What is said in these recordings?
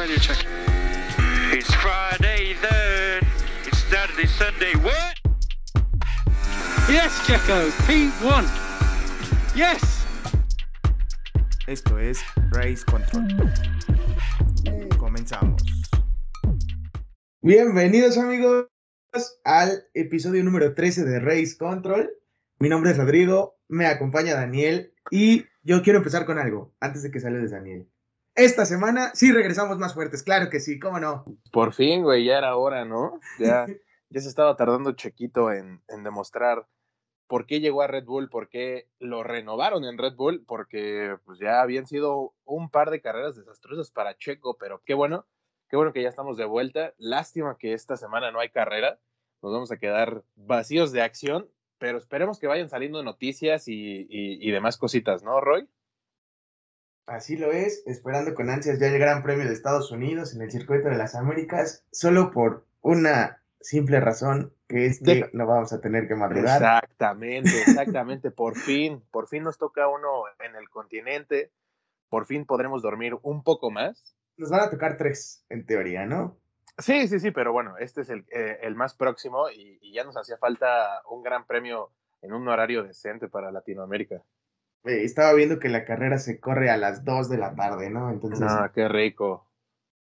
radio check. It's Friday then. It's Saturday, Sunday. What? Yes, Checo. P1. Yes. Esto es Race Control. Comenzamos. Bienvenidos amigos al episodio número 13 de Race Control. Mi nombre es Rodrigo, me acompaña Daniel y yo quiero empezar con algo antes de que saludes Daniel. Esta semana sí regresamos más fuertes, claro que sí, cómo no. Por fin, güey, ya era hora, ¿no? Ya, ya se estaba tardando Chequito en, demostrar por qué llegó a Red Bull, por qué lo renovaron en Red Bull, porque pues ya habían sido un par de carreras desastrosas para Checo, pero qué bueno, qué bueno que ya estamos de vuelta. Lástima que esta semana no hay carrera, nos vamos a quedar vacíos de acción, pero esperemos que vayan saliendo noticias y, y, y demás cositas, ¿no, Roy? Así lo es, esperando con ansias ya el Gran Premio de Estados Unidos en el Circuito de las Américas, solo por una simple razón, que es que no vamos a tener que madrugar. Exactamente, exactamente. Por fin, por fin nos toca uno en el continente. Por fin podremos dormir un poco más. Nos van a tocar tres, en teoría, ¿no? Sí, sí, sí, pero bueno, este es el, eh, el más próximo y, y ya nos hacía falta un gran premio en un horario decente para Latinoamérica. Eh, estaba viendo que la carrera se corre a las 2 de la tarde, ¿no? Entonces Ah, qué rico.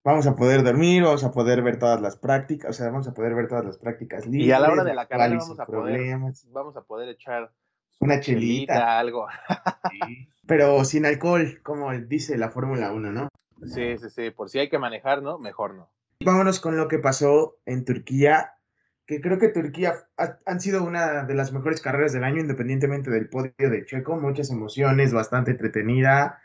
vamos a poder dormir, vamos a poder ver todas las prácticas, o sea, vamos a poder ver todas las prácticas libres. Y a la hora de la carrera vamos a poder, vamos a poder echar una chelita, algo. pero sin alcohol, como dice la Fórmula 1, ¿no? Sí, sí, sí. Por si hay que manejar, ¿no? Mejor no. Vámonos con lo que pasó en Turquía, que creo que Turquía ha- han sido una de las mejores carreras del año, independientemente del podio de Checo, muchas emociones, bastante entretenida.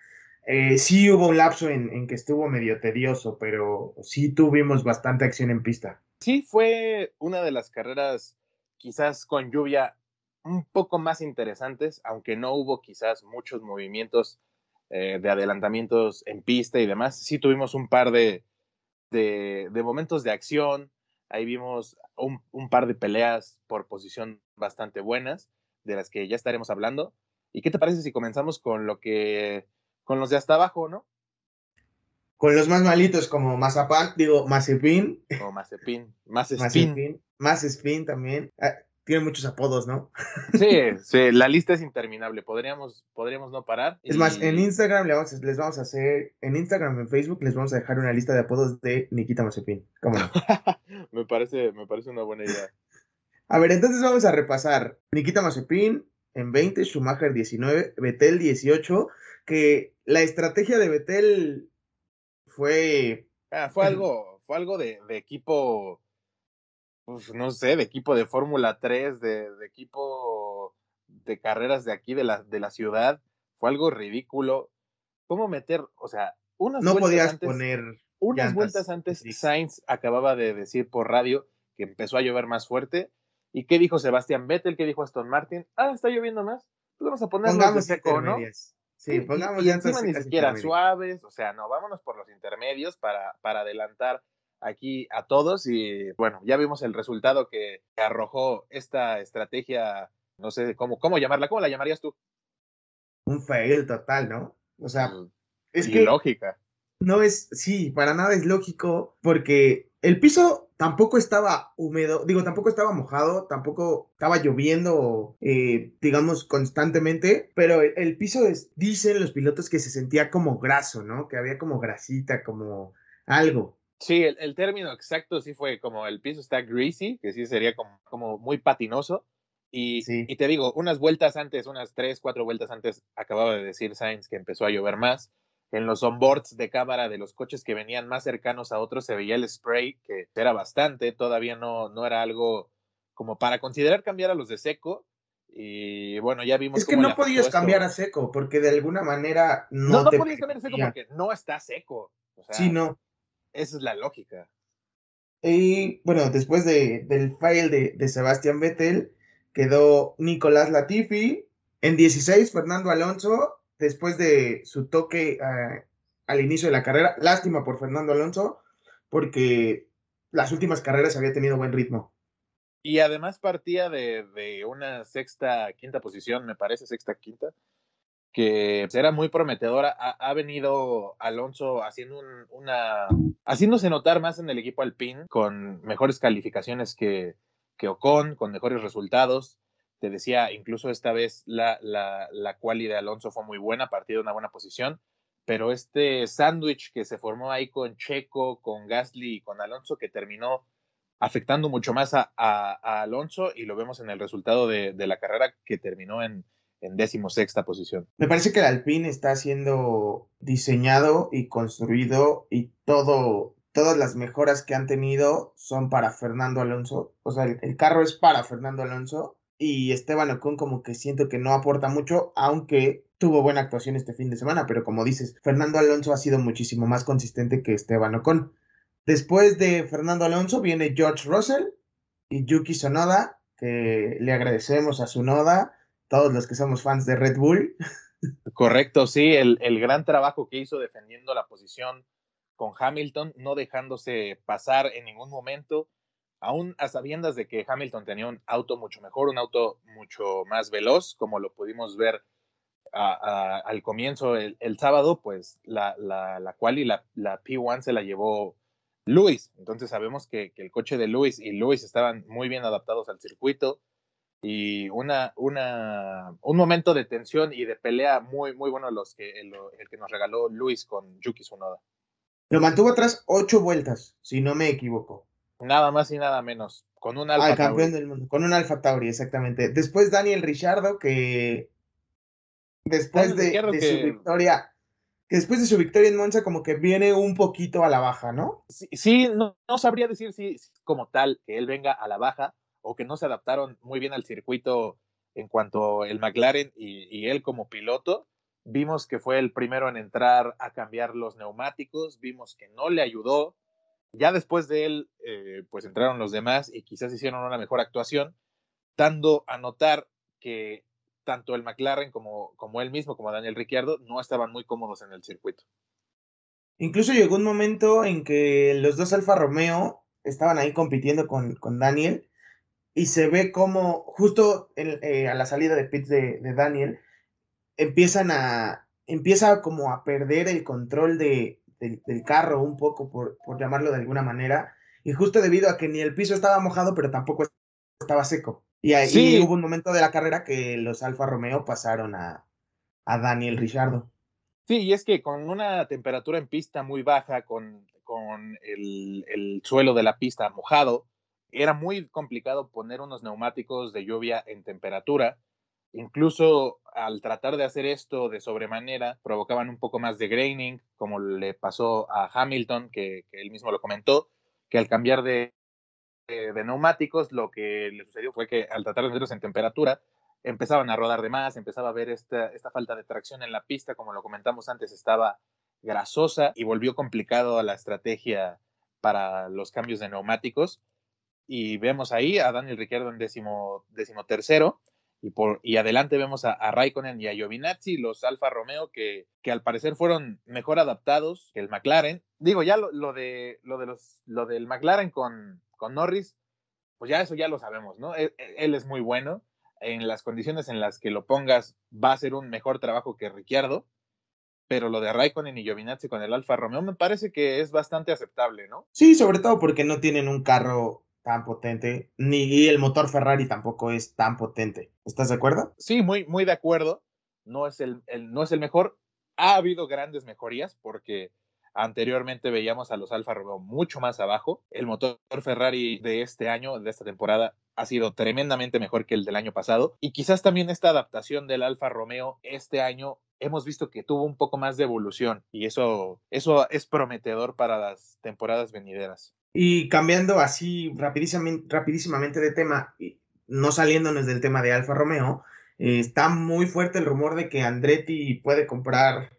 Eh, sí hubo un lapso en, que estuvo medio tedioso, pero sí tuvimos bastante acción en pista. Sí, fue una de las carreras quizás con lluvia un poco más interesantes, aunque no hubo quizás muchos movimientos eh, de adelantamientos en pista y demás. Sí tuvimos un par de, de momentos de acción, ahí vimos un, un par de peleas por posición bastante buenas, de las que ya estaremos hablando. ¿Y qué te parece si comenzamos con lo que, con los de hasta abajo, ¿no? Con los más malitos como Mazapán, digo, Mazepin, O Mazepin, más spin. Mazepin, también. Tiene muchos apodos, ¿no? Sí, sí, la lista es interminable. Podríamos, podríamos no parar. Es más, en Instagram le vamos a- les vamos a hacer, en Instagram, en Facebook, les vamos a dejar una lista de apodos de Nikita Mazepin. ¿Cómo no? me parece, me parece una buena idea. A ver, entonces vamos a repasar. Nikita Mazepin en 20, Schumacher 19, Betel 18, que la estrategia de Betel fue... Ah, fue algo, fue algo de, de equipo, pues, no sé, de equipo de Fórmula 3, de, de equipo de carreras de aquí, de la, de la ciudad. Fue algo ridículo. ¿Cómo meter, o sea, unas No vueltas podías antes, poner... unas llantas vueltas antes. Sainz acababa de decir por radio que empezó a llover más fuerte. ¿Y qué dijo Sebastián Vettel? ¿Qué dijo Aston Martin? Ah, está lloviendo más. Pues vamos a Pongamos seco, ¿no? Sí, pongamos y, y encima ni siquiera intermedias. suaves, o sea, no, vámonos por los intermedios para, para adelantar aquí a todos y bueno, ya vimos el resultado que arrojó esta estrategia, no sé cómo, cómo llamarla, ¿cómo la llamarías tú? Un fail total, ¿no? O sea, Mm, es que... ilógica. No es, sí, para nada es lógico, porque el piso tampoco estaba húmedo, digo, tampoco estaba mojado, tampoco estaba lloviendo, eh, digamos, constantemente, pero el, el piso es, dicen los pilotos que se sentía como graso, ¿no? Que había como grasita, como algo. Sí, el, el término exacto sí fue como el piso está greasy, que sí sería como, como muy patinoso. Y, Sí. y te digo, unas vueltas antes, unas tres, cuatro vueltas antes, acababa de decir Sainz que empezó a llover más. En los onboards de cámara de los coches que venían más cercanos a otros se veía el spray, que era bastante, todavía no, no era algo como para considerar cambiar a los de seco. Y bueno, ya vimos Es que no podías cambiar a seco, porque de alguna manera no, No, no, te podías cambiar a seco porque no está seco. O sea, Sí, no. Esa es la lógica. Y bueno, después de, del fail de, de Sebastián Vettel, quedó Nicolás Latifi. En 16, Fernando Alonso, después de su toque eh, al inicio de la carrera. Lástima por Fernando Alonso, porque las últimas carreras había tenido buen ritmo. Y además partía de, de una sexta, quinta posición, me parece, sexta, quinta, que era muy prometedora. Ha, venido Alonso haciendo una, haciéndose notar más en el equipo Alpine con mejores calificaciones que, que Ocon, con mejores resultados. Te decía, incluso esta vez la, la, la de Alonso fue muy buena, partido de una buena posición, pero este sándwich que se formó ahí con Checo, con Gasly y con Alonso, que terminó afectando mucho más a, Alonso y lo vemos en el resultado de, la carrera que terminó en, en decimosexta posición. Me parece que el Alpine está siendo diseñado y construido y todo, todas las mejoras que han tenido son para Fernando Alonso. O sea, el, carro es para Fernando Alonso y Esteban Ocon como que siento que no aporta mucho, aunque tuvo buena actuación este fin de semana, pero como dices, Fernando Alonso ha sido muchísimo más consistente que Esteban Ocon. Después de Fernando Alonso viene George Russell y Yuki Sonoda, que le agradecemos a Sonoda, todos los que somos fans de Red Bull. Correcto, sí, el, gran trabajo que hizo defendiendo la posición con Hamilton, no dejándose pasar en ningún momento, aún a sabiendas de que Hamilton tenía un auto mucho mejor, un auto mucho más veloz, como lo pudimos ver al comienzo el, sábado, pues la, la, la cual y la, la P1 se la llevó Luis. Entonces sabemos que, el coche de Luis y Luis estaban muy bien adaptados al circuito y una, una, un momento de tensión y de pelea muy, muy bueno los que, el, que nos regaló Luis con Yuki Tsunoda. Lo mantuvo atrás ocho vueltas, si no me equivoco. Nada más y nada menos. Con un Alfa campeón del mundo. Con un Alfa Tauri, exactamente. Después Daniel Richardo, que después de, su victoria que después de su victoria en Monza como que viene un poquito a la baja, ¿no? Sí, no, sabría decir si como tal que él venga a la baja o que no se adaptaron muy bien al circuito en cuanto el McLaren y, él como piloto. Vimos que fue el primero en entrar a cambiar los neumáticos, vimos que no le ayudó. Ya después de él, eh, pues entraron los demás y quizás hicieron una mejor actuación, dando a notar que tanto el McLaren como, como él mismo, como Daniel Ricciardo, no estaban muy cómodos en el circuito. Incluso llegó un momento en que los dos Alfa Romeo estaban ahí compitiendo con, con Daniel y se ve como justo eh, a la salida de pits de, Daniel empiezan a empieza como a perder el control de, del carro un poco por, por llamarlo de alguna manera y justo debido a que ni el piso estaba mojado pero tampoco estaba seco y ahí hubo un momento de la carrera que los Alfa Romeo pasaron a, Daniel Richardo. Sí, y es que con una temperatura en pista muy baja, con, con el, el, suelo de la pista mojado, era muy complicado poner unos neumáticos de lluvia en temperatura. Incluso al tratar de hacer esto de sobremanera, provocaban un poco más de graining, como le pasó a Hamilton, que, que él mismo lo comentó, que al cambiar de, de, neumáticos, lo que le sucedió fue que al tratar de meterlos en temperatura, empezaban a rodar de más, empezaba a ver esta, esta falta de tracción en la pista, como lo comentamos antes, estaba grasosa y volvió complicado la estrategia para los cambios de neumáticos. Y vemos ahí a Daniel Ricciardo en décimo, décimo tercero. Y, por, y adelante vemos a, a Raikkonen y a Giovinazzi, los Alfa Romeo, que, que al parecer fueron mejor adaptados que el McLaren. Digo, ya lo, lo de, lo, de los, lo del McLaren con, con Norris, pues ya eso ya lo sabemos, ¿no? E, e, él, es muy bueno. En las condiciones en las que lo pongas, va a ser un mejor trabajo que Ricciardo. Pero lo de Raikkonen y Giovinazzi con el Alfa Romeo me parece que es bastante aceptable, ¿no? Sí, sobre todo porque no tienen un carro tan potente, ni el motor Ferrari tampoco es tan potente. ¿Estás de acuerdo? Sí, muy, muy de acuerdo. No es el, no es el mejor. Ha habido grandes mejorías porque Anteriormente veíamos a los Alfa Romeo mucho más abajo. El motor Ferrari de este año, de esta temporada, ha sido tremendamente mejor que el del año pasado. Y quizás también esta adaptación del Alfa Romeo este año hemos visto que tuvo un poco más de evolución y eso, eso es prometedor para las temporadas venideras. Y cambiando así rapidísimamente, rapidísimamente de tema, no saliéndonos del tema de Alfa Romeo, eh, está muy fuerte el rumor de que Andretti puede comprar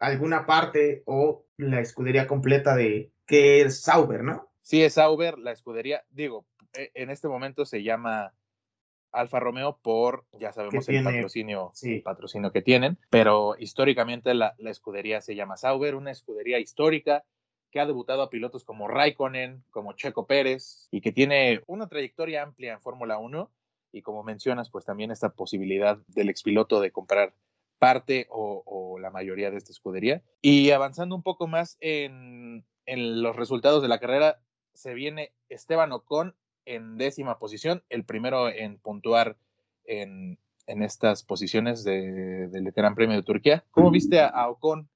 alguna parte o la escudería completa de que es Sauber, ¿no? Sí, es Sauber, la escudería, digo, e, en este momento se llama Alfa Romeo por, ya sabemos, el patrocinio, patrocinio que tienen, pero históricamente la, la, escudería se llama Sauber, una escudería histórica que ha debutado a pilotos como Raikkonen, como Checo Pérez, y que tiene una trayectoria amplia en Fórmula 1, y como mencionas, pues también esta posibilidad del expiloto de comprar parte o, la mayoría de esta escudería. Y avanzando un poco más en, en los resultados de la carrera, se viene Esteban Ocon en décima posición, el primero en puntuar en, en estas posiciones de, del Gran Premio de Turquía. ¿Cómo viste a, Ocon?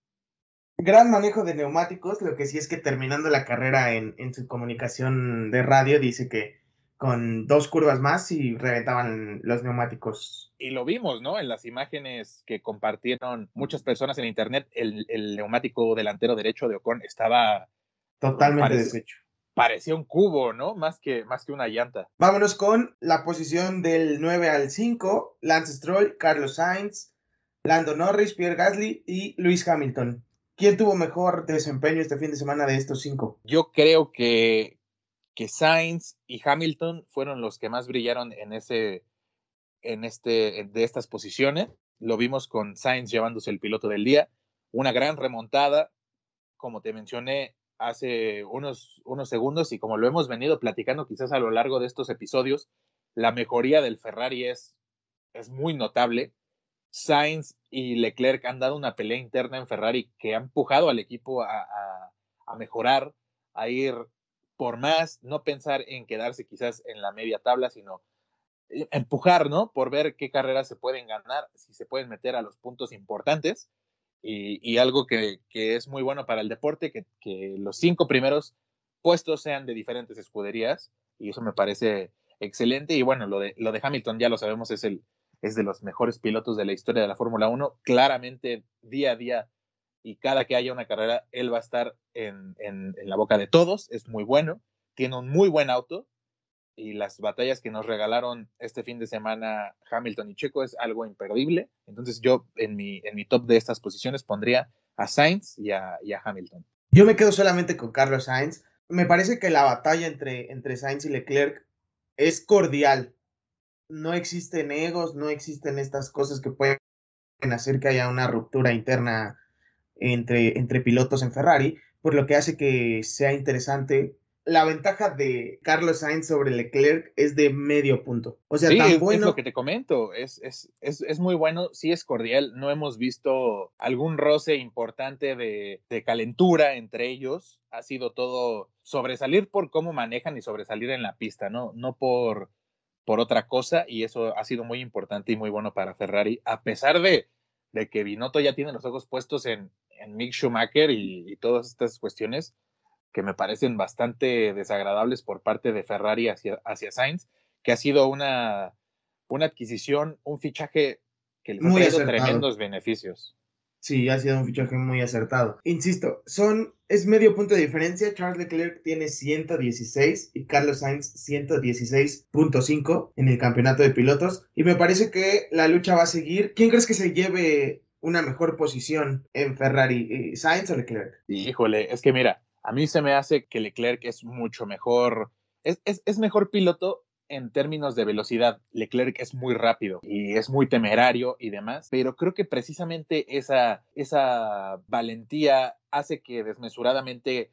Gran manejo de neumáticos, lo que sí es que terminando la carrera en, en su comunicación de radio dice que con dos curvas más y reventaban los neumáticos. Y lo vimos, ¿no? En las imágenes que compartieron muchas personas en internet, el, el neumático delantero derecho de Ocon estaba totalmente deshecho parecía un cubo, ¿no? Más que, más que una llanta. Vámonos con la posición del 9 al 5, Lance Stroll, Carlos Sainz, Lando Norris, Pierre Gasly y Luis Hamilton. ¿Quién tuvo mejor desempeño este fin de semana de estos cinco? Yo creo que, que Sainz y Hamilton fueron los que más brillaron en ese, en este, de estas posiciones. Lo vimos con Sainz llevándose el piloto del día. Una gran remontada. Como te mencioné, hace unos, unos segundos y como lo hemos venido platicando quizás a lo largo de estos episodios, la mejoría del Ferrari es, es muy notable. Sainz y Leclerc han dado una pelea interna en Ferrari que ha empujado al equipo a, a, mejorar, a ir por más, no pensar en quedarse quizás en la media tabla, sino eh, empujar, ¿no? Por ver qué carreras se pueden ganar, si se pueden meter a los puntos importantes y, algo que, es muy bueno para el deporte, que, que, los cinco primeros puestos sean de diferentes escuderías, y eso me parece excelente. Y bueno, lo de, lo de Hamilton ya lo sabemos, es, el, es de los mejores pilotos de la historia de la Fórmula 1. Claramente, día a día y cada que haya una carrera, él va a estar en, en, la boca de todos, es muy bueno, tiene un muy buen auto y las batallas que nos regalaron este fin de semana Hamilton y Checo es algo imperdible. Entonces yo en mi, en mi top de estas posiciones pondría a Sainz y a, Hamilton. Yo me quedo solamente con Carlos Sainz. Me parece que la batalla entre, entre Sainz y Leclerc es cordial. No existen egos, no existen estas cosas que pueden hacer que haya una ruptura interna entre, entre pilotos en Ferrari, por lo que hace que sea interesante la ventaja de Carlos Sainz sobre Leclerc es de medio punto. O sea, tan bueno. Es lo que te comento, es, es, es, es, muy bueno, sí es cordial. No hemos visto algún roce importante de, de, calentura entre ellos. Ha sido todo sobresalir por cómo manejan y sobresalir en la pista, ¿no? No por, por otra cosa. Y eso ha sido muy importante y muy bueno para Ferrari, a pesar de, de que Binotto ya tiene los ojos puestos en, en Mick Schumacher y, y todas estas cuestiones que me parecen bastante desagradables por parte de Ferrari hacia, hacia Sainz, que ha sido una, una adquisición, un fichaje que les ha traído tremendos beneficios. Sí, ha sido un fichaje muy acertado. Insisto, son, es medio punto de diferencia. Charles Leclerc tiene 116 y Carlos Sainz 116.5 en el campeonato de pilotos. Y me parece que la lucha va a seguir. ¿Quién crees que se lleve una mejor posición en Ferrari, Sainz o Leclerc? Híjole, es que mira, a mí se me hace que Leclerc es mucho mejor, es, es, mejor piloto en términos de velocidad. Leclerc es muy rápido y es muy temerario y demás, pero creo que precisamente esa, esa valentía hace que desmesuradamente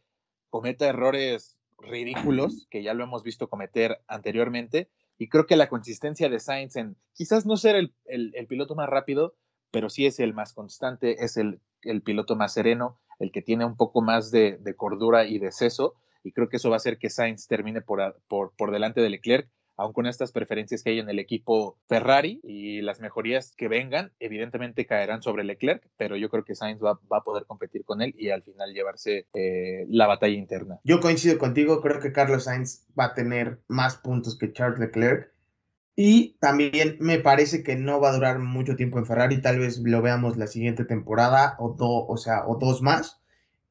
cometa errores ridículos, que ya lo hemos visto cometer anteriormente, y creo que la consistencia de Sainz en quizás no ser el, el, piloto más rápido, pero sí es el más constante, es el, el piloto más sereno, el que tiene un poco más de, cordura y de seso, y creo que eso va a hacer que Sainz termine por, por, por delante de Leclerc, aun con estas preferencias que hay en el equipo Ferrari y las mejorías que vengan, evidentemente caerán sobre Leclerc, pero yo creo que Sainz va, a poder competir con él y al final llevarse eh, la batalla interna. Yo coincido contigo, creo que Carlos Sainz va a tener más puntos que Charles Leclerc. Y también me parece que no va a durar mucho tiempo en Ferrari, tal vez lo veamos la siguiente temporada o, o, sea, o dos más.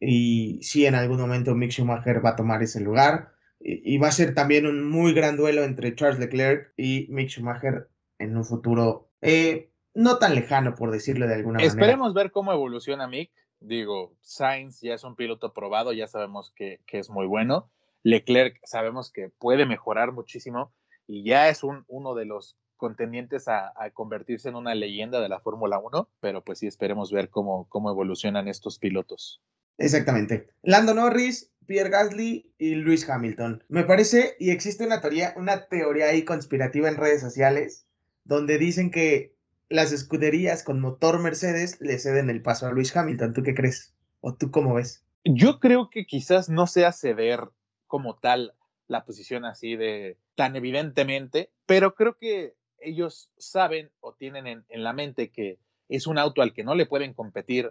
Y sí, en algún momento Mick Schumacher va a tomar ese lugar. Y, va a ser también un muy gran duelo entre Charles Leclerc y Mick Schumacher en un futuro eh, no tan lejano, por decirlo de alguna manera. Esperemos ver cómo evoluciona Mick. Digo, Sainz ya es un piloto probado, ya sabemos que, que es muy bueno. Leclerc sabemos que puede mejorar muchísimo y ya es un, uno de los contendientes a, convertirse en una leyenda de la Fórmula 1, pero pues sí esperemos ver cómo, cómo evolucionan estos pilotos. Exactamente. Lando Norris, Pierre Gasly y Luis Hamilton. Me parece, y existe una teoría, una teoría ahí conspirativa en redes sociales, donde dicen que las escuderías con motor Mercedes le ceden el paso a Luis Hamilton. ¿Tú qué crees? ¿O tú cómo ves? Yo creo que quizás no sea ceder como tal la posición así de tan evidentemente, pero creo que ellos saben o tienen en, en la mente que es un auto al que no le pueden competir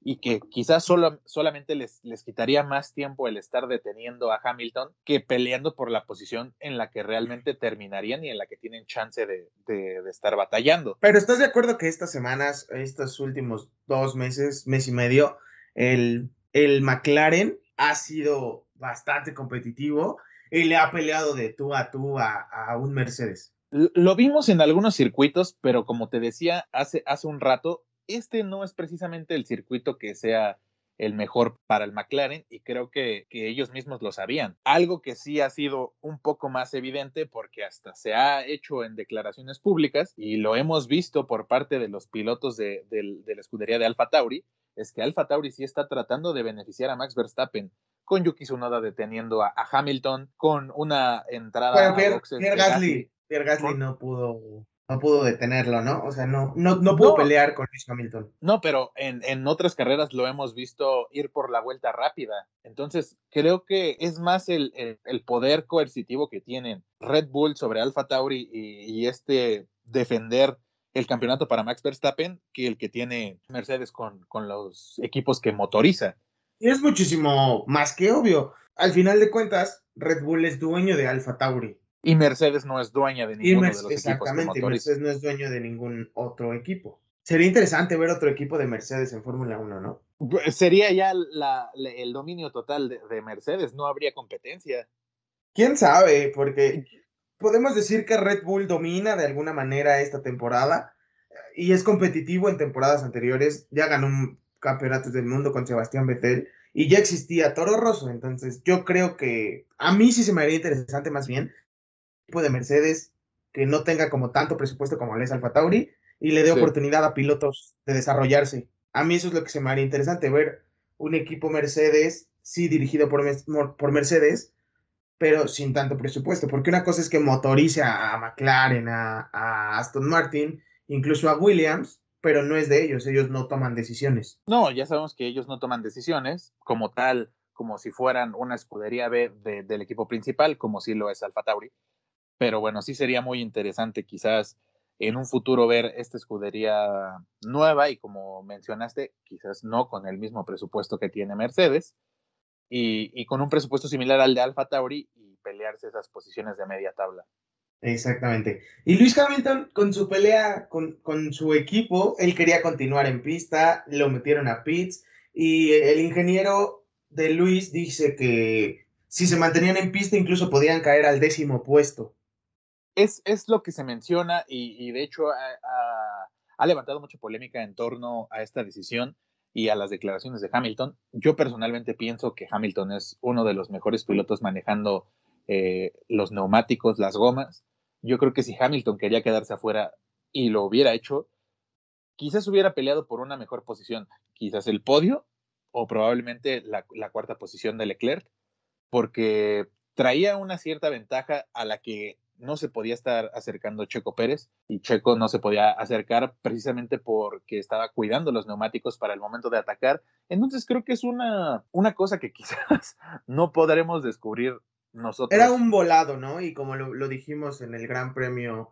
y que quizás solo, solamente les, les quitaría más tiempo el estar deteniendo a Hamilton que peleando por la posición en la que realmente terminarían y en la que tienen chance de, de, de estar batallando. Pero ¿estás de acuerdo que estas semanas, estos últimos dos meses, mes y medio, el, el McLaren ha sido bastante competitivo y le ha peleado de tú a tú a, a un Mercedes? Lo vimos en algunos circuitos, pero como te decía hace, hace un rato, este no es precisamente el circuito que sea el mejor para el McLaren y creo que, que, ellos mismos lo sabían. Algo que sí ha sido un poco más evidente porque hasta se ha hecho en declaraciones públicas y lo hemos visto por parte de los pilotos de, de, de la escudería de Alfa Tauri, es que Alfa Tauri sí está tratando de beneficiar a Max Verstappen con Yuki Tsunoda deteniendo a, a Hamilton, con una entrada bueno, Pierre, Pierre Gasly, Pierre Gasly no pudo no pudo detenerlo, ¿no? O sea, no, no, no pudo no, pelear con Lewis Hamilton. No, pero en, en, otras carreras lo hemos visto ir por la vuelta rápida. Entonces, creo que es más el, el, el poder coercitivo que tienen Red Bull sobre Alfa Tauri y, y, este defender el campeonato para Max Verstappen que el que tiene Mercedes con, con los equipos que motoriza. Y es muchísimo más que obvio. Al final de cuentas, Red Bull es dueño de Alfa Tauri. Y Mercedes no es dueña de ninguno Mercedes, de los exactamente, equipos Mercedes no es dueño de ningún otro equipo. Sería interesante ver otro equipo de Mercedes en Fórmula 1, ¿no? Sería ya la, la, el dominio total de, de, Mercedes, no habría competencia. ¿Quién sabe? Porque podemos decir que Red Bull domina de alguna manera esta temporada y es competitivo en temporadas anteriores. Ya ganó un campeonato del mundo con Sebastián Vettel y ya existía Toro Rosso. Entonces yo creo que a mí sí se me haría interesante más bien equipo de Mercedes que no tenga como tanto presupuesto como les Alfa Tauri y le dé sí. oportunidad a pilotos de desarrollarse. A mí eso es lo que se me haría interesante, ver un equipo Mercedes, sí dirigido por, por Mercedes, pero sin tanto presupuesto, porque una cosa es que motorice a, McLaren, a, a, Aston Martin, incluso a Williams, pero no es de ellos, ellos no toman decisiones. No, ya sabemos que ellos no toman decisiones como tal, como si fueran una escudería B de, del equipo principal, como si lo es Alfa Tauri pero bueno, sí sería muy interesante quizás en un futuro ver esta escudería nueva y como mencionaste, quizás no con el mismo presupuesto que tiene Mercedes y, y con un presupuesto similar al de Alfa Tauri y pelearse esas posiciones de media tabla. Exactamente. Y Luis Hamilton, con su pelea con, con, su equipo, él quería continuar en pista, lo metieron a pits y el ingeniero de Luis dice que si se mantenían en pista incluso podían caer al décimo puesto es, es lo que se menciona y, de hecho ha, levantado mucha polémica en torno a esta decisión y a las declaraciones de Hamilton. Yo personalmente pienso que Hamilton es uno de los mejores pilotos manejando eh, los neumáticos, las gomas. Yo creo que si Hamilton quería quedarse afuera y lo hubiera hecho, quizás hubiera peleado por una mejor posición, quizás el podio o probablemente la cuarta posición de Leclerc, porque traía una cierta ventaja a la que no se podía estar acercando Checo Pérez y Checo no se podía acercar precisamente porque estaba cuidando los neumáticos para el momento de atacar. Entonces creo que es una, una cosa que quizás no podremos descubrir nosotros. Era un volado, ¿no? Y como lo, dijimos en el Gran Premio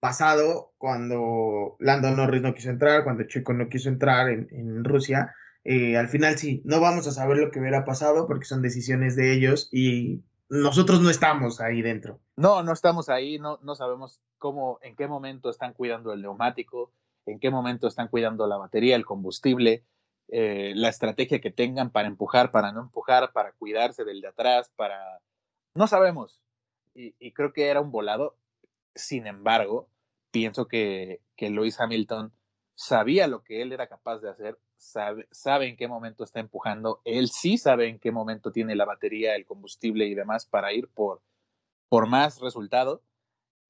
pasado, cuando Lando Norris no quiso entrar, cuando Checo no quiso entrar en, en Rusia, eh, al final sí, no vamos a saber lo que hubiera pasado porque son decisiones de ellos y nosotros no estamos ahí dentro. No, no estamos ahí, no, no sabemos cómo, en qué momento están cuidando el neumático, en qué momento están cuidando la batería, el combustible, eh, la estrategia que tengan para empujar, para no empujar, para cuidarse del de atrás, para... No sabemos. Y, y creo que era un volado. Sin embargo, pienso que, que Lewis Hamilton sabía lo que él era capaz de hacer, sabe, sabe en qué momento está empujando, él sí sabe en qué momento tiene la batería, el combustible y demás para ir por, por más resultado.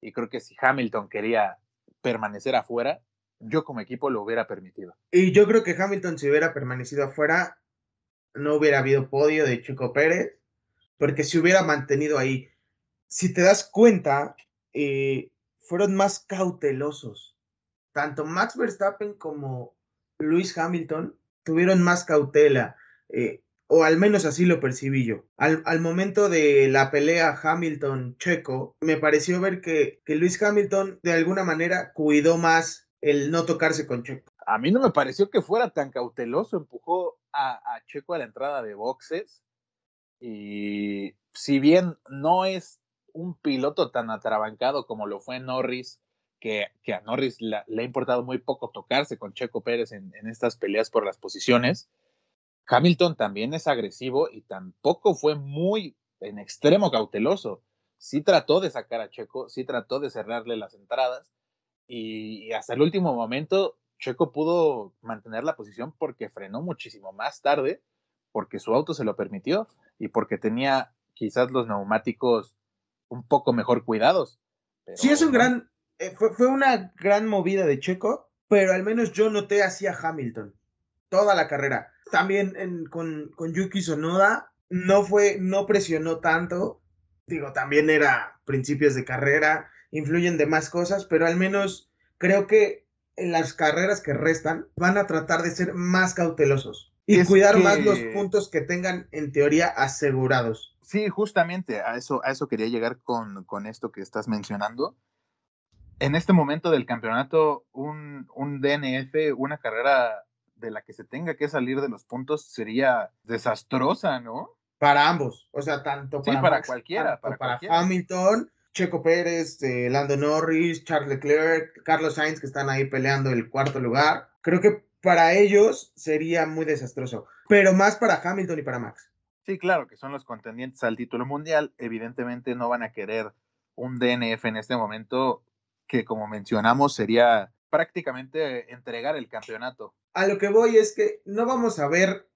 Y creo que si Hamilton quería permanecer afuera, yo como equipo lo hubiera permitido. Y yo creo que Hamilton si hubiera permanecido afuera, no hubiera habido podio de Chico Pérez, porque si hubiera mantenido ahí, si te das cuenta, eh, fueron más cautelosos tanto Max Verstappen como Lewis Hamilton tuvieron más cautela, eh, o al menos así lo percibí yo. Al, al momento de la pelea Hamilton-Checo, me pareció ver que, que Lewis Hamilton de alguna manera cuidó más el no tocarse con Checo. A mí no me pareció que fuera tan cauteloso, empujó a, a Checo a la entrada de boxes y si bien no es un piloto tan atrabancado como lo fue Norris, que, que a Norris la, le ha importado muy poco tocarse con Checo Pérez en, en, estas peleas por las posiciones, Hamilton también es agresivo y tampoco fue muy en extremo cauteloso. Sí trató de sacar a Checo, sí trató de cerrarle las entradas y, y hasta el último momento Checo pudo mantener la posición porque frenó muchísimo más tarde, porque su auto se lo permitió y porque tenía quizás los neumáticos un poco mejor cuidados. Pero, sí, es un gran, eh, fue, fue, una gran movida de Checo, pero al menos yo noté así a Hamilton toda la carrera. También en, con, con Yuki Sonoda no fue, no presionó tanto. Digo, también era principios de carrera, influyen de más cosas, pero al menos creo que en las carreras que restan van a tratar de ser más cautelosos y es cuidar que... más los puntos que tengan en teoría asegurados. Sí, justamente a eso, a eso quería llegar con, con esto que estás mencionando. En este momento del campeonato, un, un DNF, una carrera de la que se tenga que salir de los puntos sería desastrosa, ¿no? Para ambos, o sea, tanto para, sí, para Max, cualquiera, para, para cualquiera. Hamilton, Checo Pérez, eh, Lando Norris, Charles Leclerc, Carlos Sainz, que están ahí peleando el cuarto lugar. Creo que para ellos sería muy desastroso, pero más para Hamilton y para Max. Sí, claro, que son los contendientes al título mundial. Evidentemente no van a querer un DNF en este momento que, como mencionamos, sería prácticamente entregar el campeonato. A lo que voy es que no vamos a ver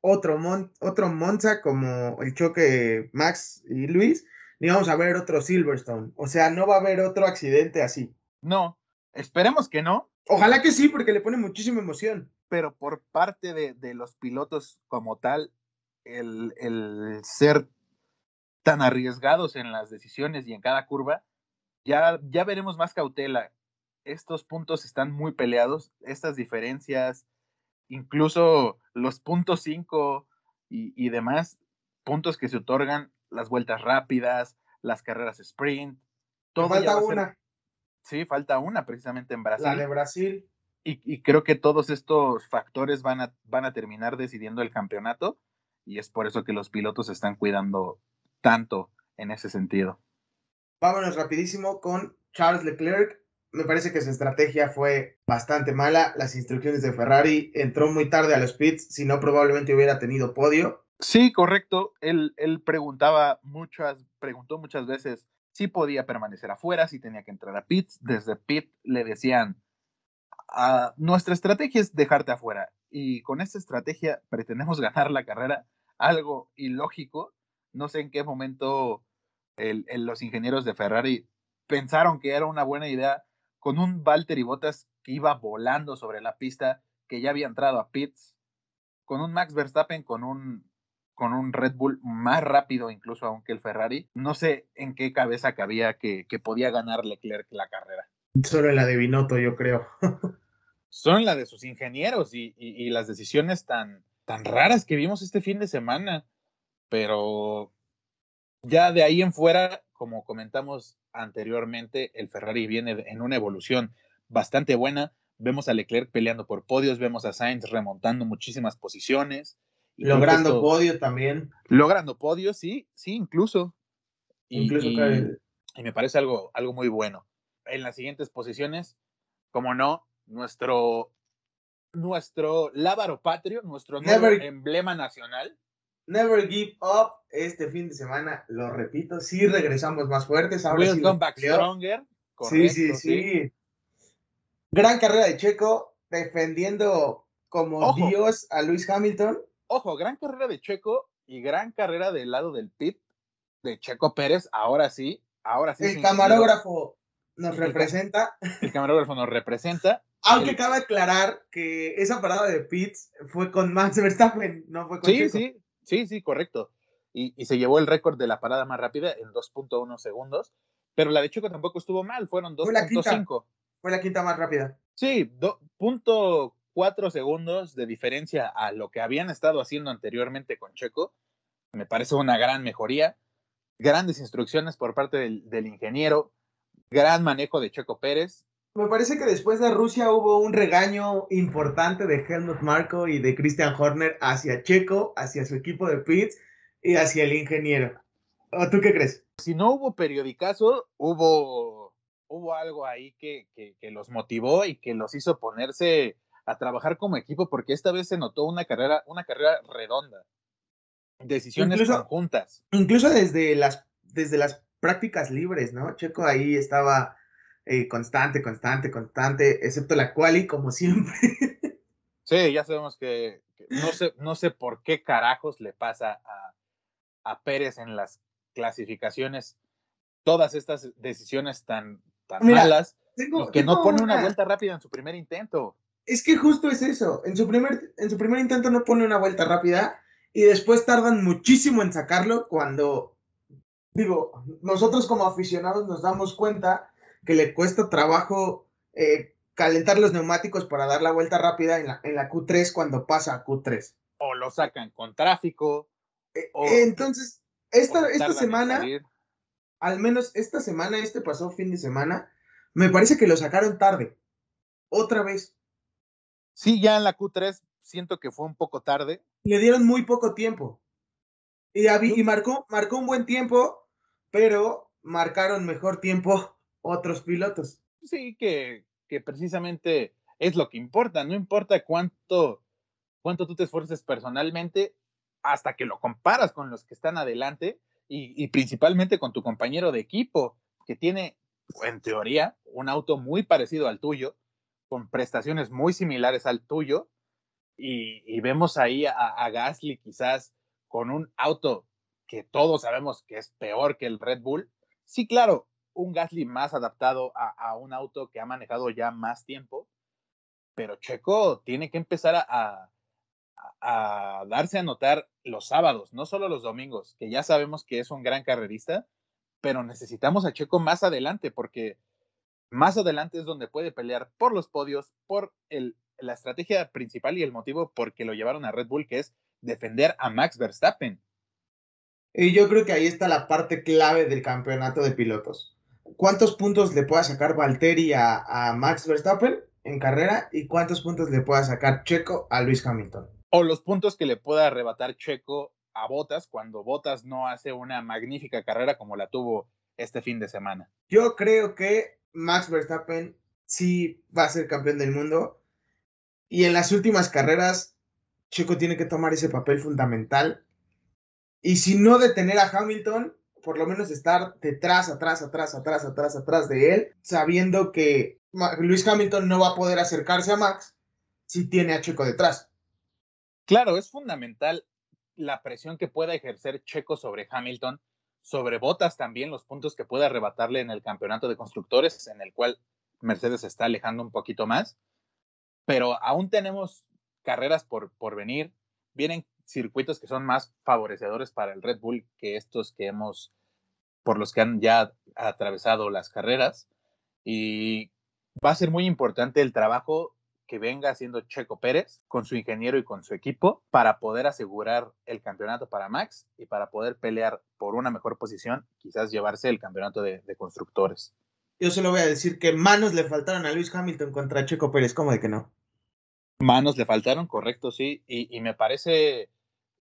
otro, Mon otro Monza como el choque Max y Luis, ni vamos a ver otro Silverstone. O sea, no va a haber otro accidente así. No, esperemos que no. Ojalá que sí, porque le pone muchísima emoción. Pero por parte de, de los pilotos como tal, el, el, ser tan arriesgados en las decisiones y en cada curva, ya, ya veremos más cautela. Estos puntos están muy peleados, estas diferencias, incluso los puntos 5 y, y demás, puntos que se otorgan, las vueltas rápidas, las carreras sprint, todo. Falta una. Ser... Sí, falta una precisamente en Brasil. La de Brasil. Y, y, creo que todos estos factores van a, van a terminar decidiendo el campeonato y es por eso que los pilotos se están cuidando tanto en ese sentido. Vámonos rapidísimo con Charles Leclerc. Me parece que su estrategia fue bastante mala. Las instrucciones de Ferrari entró muy tarde a los pits, si no probablemente hubiera tenido podio. Sí, correcto. Él, él preguntaba muchas, preguntó muchas veces si podía permanecer afuera, si tenía que entrar a pits. Desde pit le decían, ah, nuestra estrategia es dejarte afuera y con esta estrategia pretendemos ganar la carrera, algo ilógico. No sé en qué momento el, el, los ingenieros de Ferrari pensaron que era una buena idea con un Valtteri Bottas que iba volando sobre la pista, que ya había entrado a pits, con un Max Verstappen con un con un Red Bull más rápido incluso aunque el Ferrari. No sé en qué cabeza cabía que, que podía ganar Leclerc la carrera. Solo la de Binotto, yo creo. Son la de sus ingenieros y, y, y, las decisiones tan, tan raras que vimos este fin de semana. Pero ya de ahí en fuera, como comentamos anteriormente, el Ferrari viene en una evolución bastante buena. Vemos a Leclerc peleando por podios, vemos a Sainz remontando muchísimas posiciones. Logrando esto, podio también. Logrando podio, sí, sí, incluso. Incluso y, y, y, me parece algo, algo muy bueno. En las siguientes posiciones, como no, nuestro, nuestro lábaro patrio, nuestro nuevo never, emblema nacional. Never give up este fin de semana, lo repito, sí regresamos más fuertes. Ahora we'll sí come back stronger. Correcto, sí, sí, sí, sí, Gran carrera de Checo, defendiendo como Ojo. Dios a Luis Hamilton. Ojo, gran carrera de Checo y gran carrera del lado del pit de Checo Pérez. Ahora sí, ahora sí. El camarógrafo nos representa. El camarógrafo nos representa. Aunque el... cabe aclarar que esa parada de pits fue con Max Verstappen, no fue con sí, Checo. Sí, sí, sí, correcto. Y, y, se llevó el récord de la parada más rápida en 2.1 segundos. Pero la de Checo tampoco estuvo mal, fueron 2.5. Fue la quinta más rápida. Sí, punto cuatro segundos de diferencia a lo que habían estado haciendo anteriormente con Checo. Me parece una gran mejoría. Grandes instrucciones por parte del, del ingeniero. Gran manejo de Checo Pérez. Me parece que después de Rusia hubo un regaño importante de Helmut Marko y de Christian Horner hacia Checo, hacia su equipo de pits y hacia el ingeniero. ¿O tú qué crees? Si no hubo periodicazo, hubo, hubo algo ahí que, que, los motivó y que los hizo ponerse a trabajar como equipo, porque esta vez se notó una carrera, una carrera redonda. Decisiones conjuntas. Incluso desde las, desde las prácticas libres, ¿no? Checo ahí estaba eh, constante, constante, constante, excepto la quali, como siempre. Sí, ya sabemos que, no, sé, no sé por qué carajos le pasa a, a Pérez en las clasificaciones todas estas decisiones tan, tan malas que no pone una... vuelta rápida en su primer intento. Es que justo es eso. En su, primer, en su primer intento no pone una vuelta rápida y después tardan muchísimo en sacarlo cuando, digo, nosotros como aficionados nos damos cuenta que le cuesta trabajo eh, calentar los neumáticos para dar la vuelta rápida en la, en la Q3 cuando pasa a Q3. O lo sacan con tráfico. Eh, entonces, esta, esta semana, al menos esta semana, este pasó fin de semana, me parece que lo sacaron tarde. Otra vez. Sí, ya en la Q3 siento que fue un poco tarde. Le dieron muy poco tiempo. Y, y marcó, marcó un buen tiempo, pero marcaron mejor tiempo otros pilotos. Sí, que, que precisamente es lo que importa. No importa cuánto, cuánto tú te esfuerces personalmente, hasta que lo comparas con los que están adelante y, principalmente con tu compañero de equipo, que tiene, en teoría, un auto muy parecido al tuyo, con prestaciones muy similares al tuyo, y, vemos ahí a, Gasly quizás con un auto que todos sabemos que es peor que el Red Bull. Sí, claro, un Gasly más adaptado a, un auto que ha manejado ya más tiempo, pero Checo tiene que empezar a, a darse a notar los sábados, no solo los domingos, que ya sabemos que es un gran carrerista, pero necesitamos a Checo más adelante porque más adelante es donde puede pelear por los podios, por el, la estrategia principal y el motivo por que lo llevaron a Red Bull, que es defender a Max Verstappen. Y yo creo que ahí está la parte clave del campeonato de pilotos. ¿Cuántos puntos le pueda sacar Valtteri a, a Max Verstappen en carrera y cuántos puntos le pueda sacar Checo a Luis Hamilton? o los puntos que le pueda arrebatar Checo a Botas cuando Botas no hace una magnífica carrera como la tuvo este fin de semana. Yo creo que Max Verstappen sí va a ser campeón del mundo y en las últimas carreras Checo tiene que tomar ese papel fundamental y si no detener a Hamilton, por lo menos estar detrás, atrás, atrás, atrás, atrás, atrás de él, sabiendo que Luis Hamilton no va a poder acercarse a Max si tiene a Checo detrás. Claro, es fundamental la presión que pueda ejercer Checo sobre Hamilton, sobre Botas también, los puntos que pueda arrebatarle en el campeonato de constructores, en el cual Mercedes está alejando un poquito más. Pero aún tenemos carreras por, por venir. Vienen circuitos que son más favorecedores para el Red Bull que estos que hemos, por los que han ya atravesado las carreras. Y va a ser muy importante el trabajo que venga haciendo Checo Pérez con su ingeniero y con su equipo para poder asegurar el campeonato para Max y para poder pelear por una mejor posición, quizás llevarse el campeonato de, constructores. Yo solo voy a decir que manos le faltaron a Luis Hamilton contra Checo Pérez, ¿cómo de que no? Manos le faltaron, correcto, sí, y, y me parece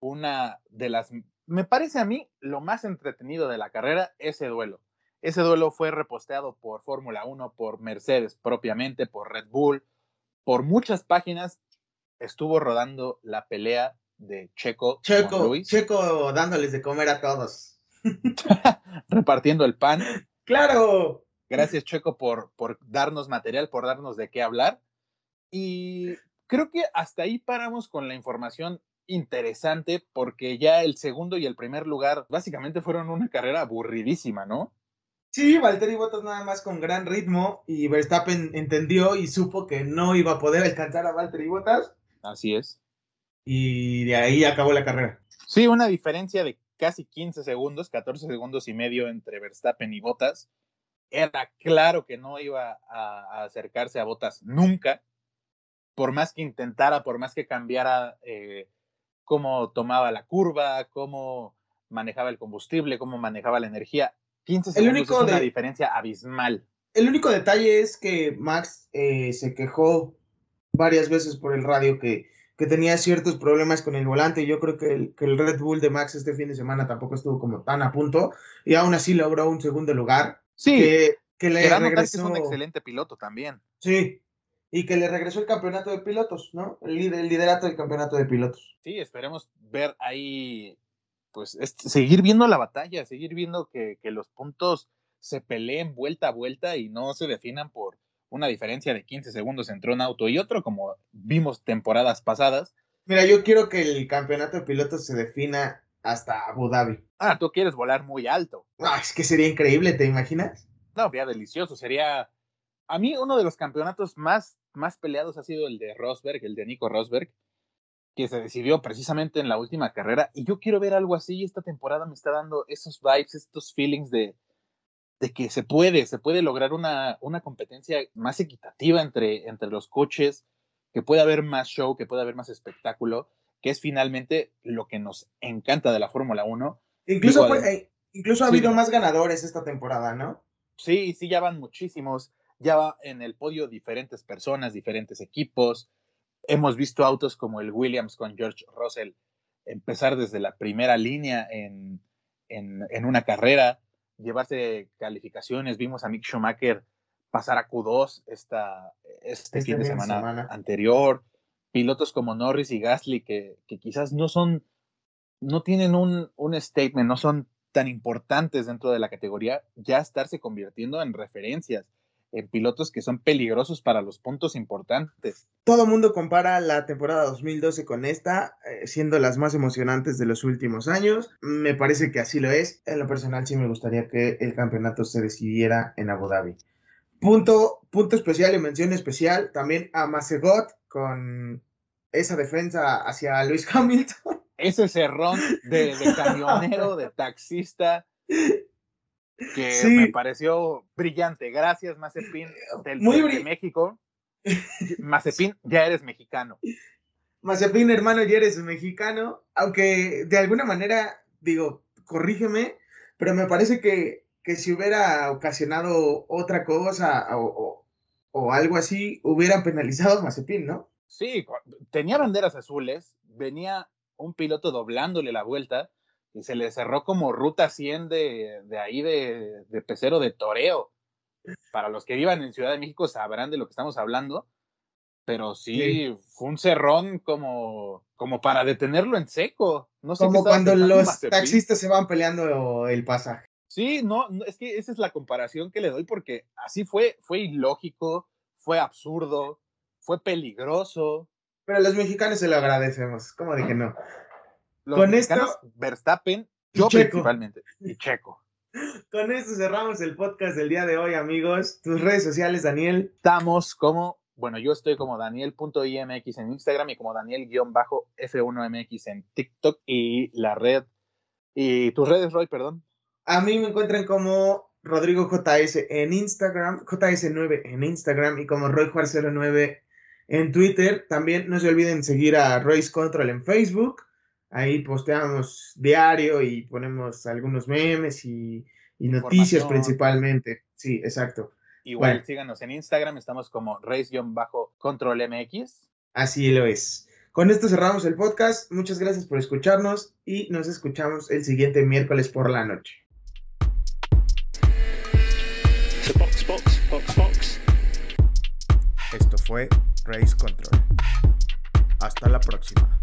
una de las, me parece a mí lo más entretenido de la carrera ese duelo. Ese duelo fue reposteado por Fórmula 1, por Mercedes propiamente, por Red Bull, por muchas páginas estuvo rodando la pelea de Checo. Checo, Luis. Checo dándoles de comer a todos. Repartiendo el pan. Claro. Gracias, Checo, por, por darnos material, por darnos de qué hablar. Y creo que hasta ahí paramos con la información interesante porque ya el segundo y el primer lugar básicamente fueron una carrera aburridísima, ¿no? Sí, Valtteri Bottas nada más con gran ritmo y Verstappen entendió y supo que no iba a poder alcanzar a Valtteri Bottas. Así es. Y de ahí acabó la carrera. Sí, una diferencia de casi 15 segundos, 14 segundos y medio entre Verstappen y Bottas. era claro que no iba a, acercarse a Botas nunca, por más que intentara, por más que cambiara eh, cómo tomaba la curva, cómo manejaba el combustible, cómo manejaba la energía. 15 segundos el único es una diferencia abismal. El único detalle es que Max eh, se quejó varias veces por el radio que, que, tenía ciertos problemas con el volante. Yo creo que el, que el Red Bull de Max este fin de semana tampoco estuvo como tan a punto y aún así logró un segundo lugar. Sí, que, que le regresó... es un excelente piloto también. Sí, y que le regresó el campeonato de pilotos, ¿no? El, liderato del campeonato de pilotos. Sí, esperemos ver ahí, pues, seguir viendo la batalla, seguir viendo que, que, los puntos se peleen vuelta a vuelta y no se definan por una diferencia de 15 segundos entre un auto y otro, como vimos temporadas pasadas. Mira, yo quiero que el campeonato de pilotos se defina hasta Abu Dhabi. Ah, tú quieres volar muy alto. Ah, es que sería increíble, ¿te imaginas? No, sería delicioso, sería... A mí uno de los campeonatos más, más peleados ha sido el de Rosberg, el de Nico Rosberg, que se decidió precisamente en la última carrera. Y yo quiero ver algo así. Esta temporada me está dando esos vibes, estos feelings de, de que se puede, se puede lograr una, una competencia más equitativa entre, entre los coches, que pueda haber más show, que pueda haber más espectáculo, que es finalmente lo que nos encanta de la Fórmula 1. Incluso, incluso ha habido más ganadores esta temporada, ¿no? Sí, sí, ya van muchísimos. Ya va en el podio diferentes personas, diferentes equipos. Hemos visto autos como el Williams con George Russell empezar desde la primera línea en, en, en una carrera, llevarse calificaciones. Vimos a Mick Schumacher pasar a Q2 esta, este, este fin de semana, anterior. Pilotos como Norris y Gasly que, que quizás no son, no tienen un, un statement, no son tan importantes dentro de la categoría, ya estarse convirtiendo en referencias, en pilotos que son peligrosos para los puntos importantes. Todo mundo compara la temporada 2012 con esta, eh, siendo las más emocionantes de los últimos años. Me parece que así lo es. En lo personal sí me gustaría que el campeonato se decidiera en Abu Dhabi. Punto, punto especial y mención especial también a Macegot con esa defensa hacia Luis Hamilton ese cerrón de, camionero, de taxista, que me pareció brillante. Gracias, Mazepin, del Muy de México. Mazepin, ya eres mexicano. Mazepin, hermano, ya eres mexicano, aunque de alguna manera, digo, corrígeme, pero me parece que, que si hubiera ocasionado otra cosa o, o algo así, hubieran penalizado a Mazepin, ¿no? Sí, tenía banderas azules, venía un piloto doblándole la vuelta y se le cerró como ruta 100 de, de ahí de, de, pecero de toreo. Para los que vivan en Ciudad de México sabrán de lo que estamos hablando, pero sí, fue un cerrón como, como para detenerlo en seco. No sé como cuando los taxistas se van peleando el pasaje. Sí, no, es que esa es la comparación que le doy porque así fue, fue ilógico, fue absurdo, fue peligroso, pero a los mexicanos se lo agradecemos, ¿cómo de que no? Con esto, Verstappen, yo principalmente, y Checo. Con esto cerramos el podcast del día de hoy, amigos. Tus redes sociales, Daniel. Estamos como, bueno, yo estoy como daniel.imx en Instagram y como daniel-f1mx en TikTok y la red. ¿Y tus redes, Roy, perdón? A mí me encuentran como Rodrigo JS en Instagram, JS9 en Instagram y como Roy 09 en Twitter. También no se olviden seguir a Race Control en Facebook. Ahí posteamos diario y ponemos algunos memes y, noticias principalmente. Sí, exacto. Igual síganos en Instagram, estamos como Race-Control MX. Así lo es. Con esto cerramos el podcast. Muchas gracias por escucharnos y nos escuchamos el siguiente miércoles por la noche. Esto fue Race Control. Hasta la próxima.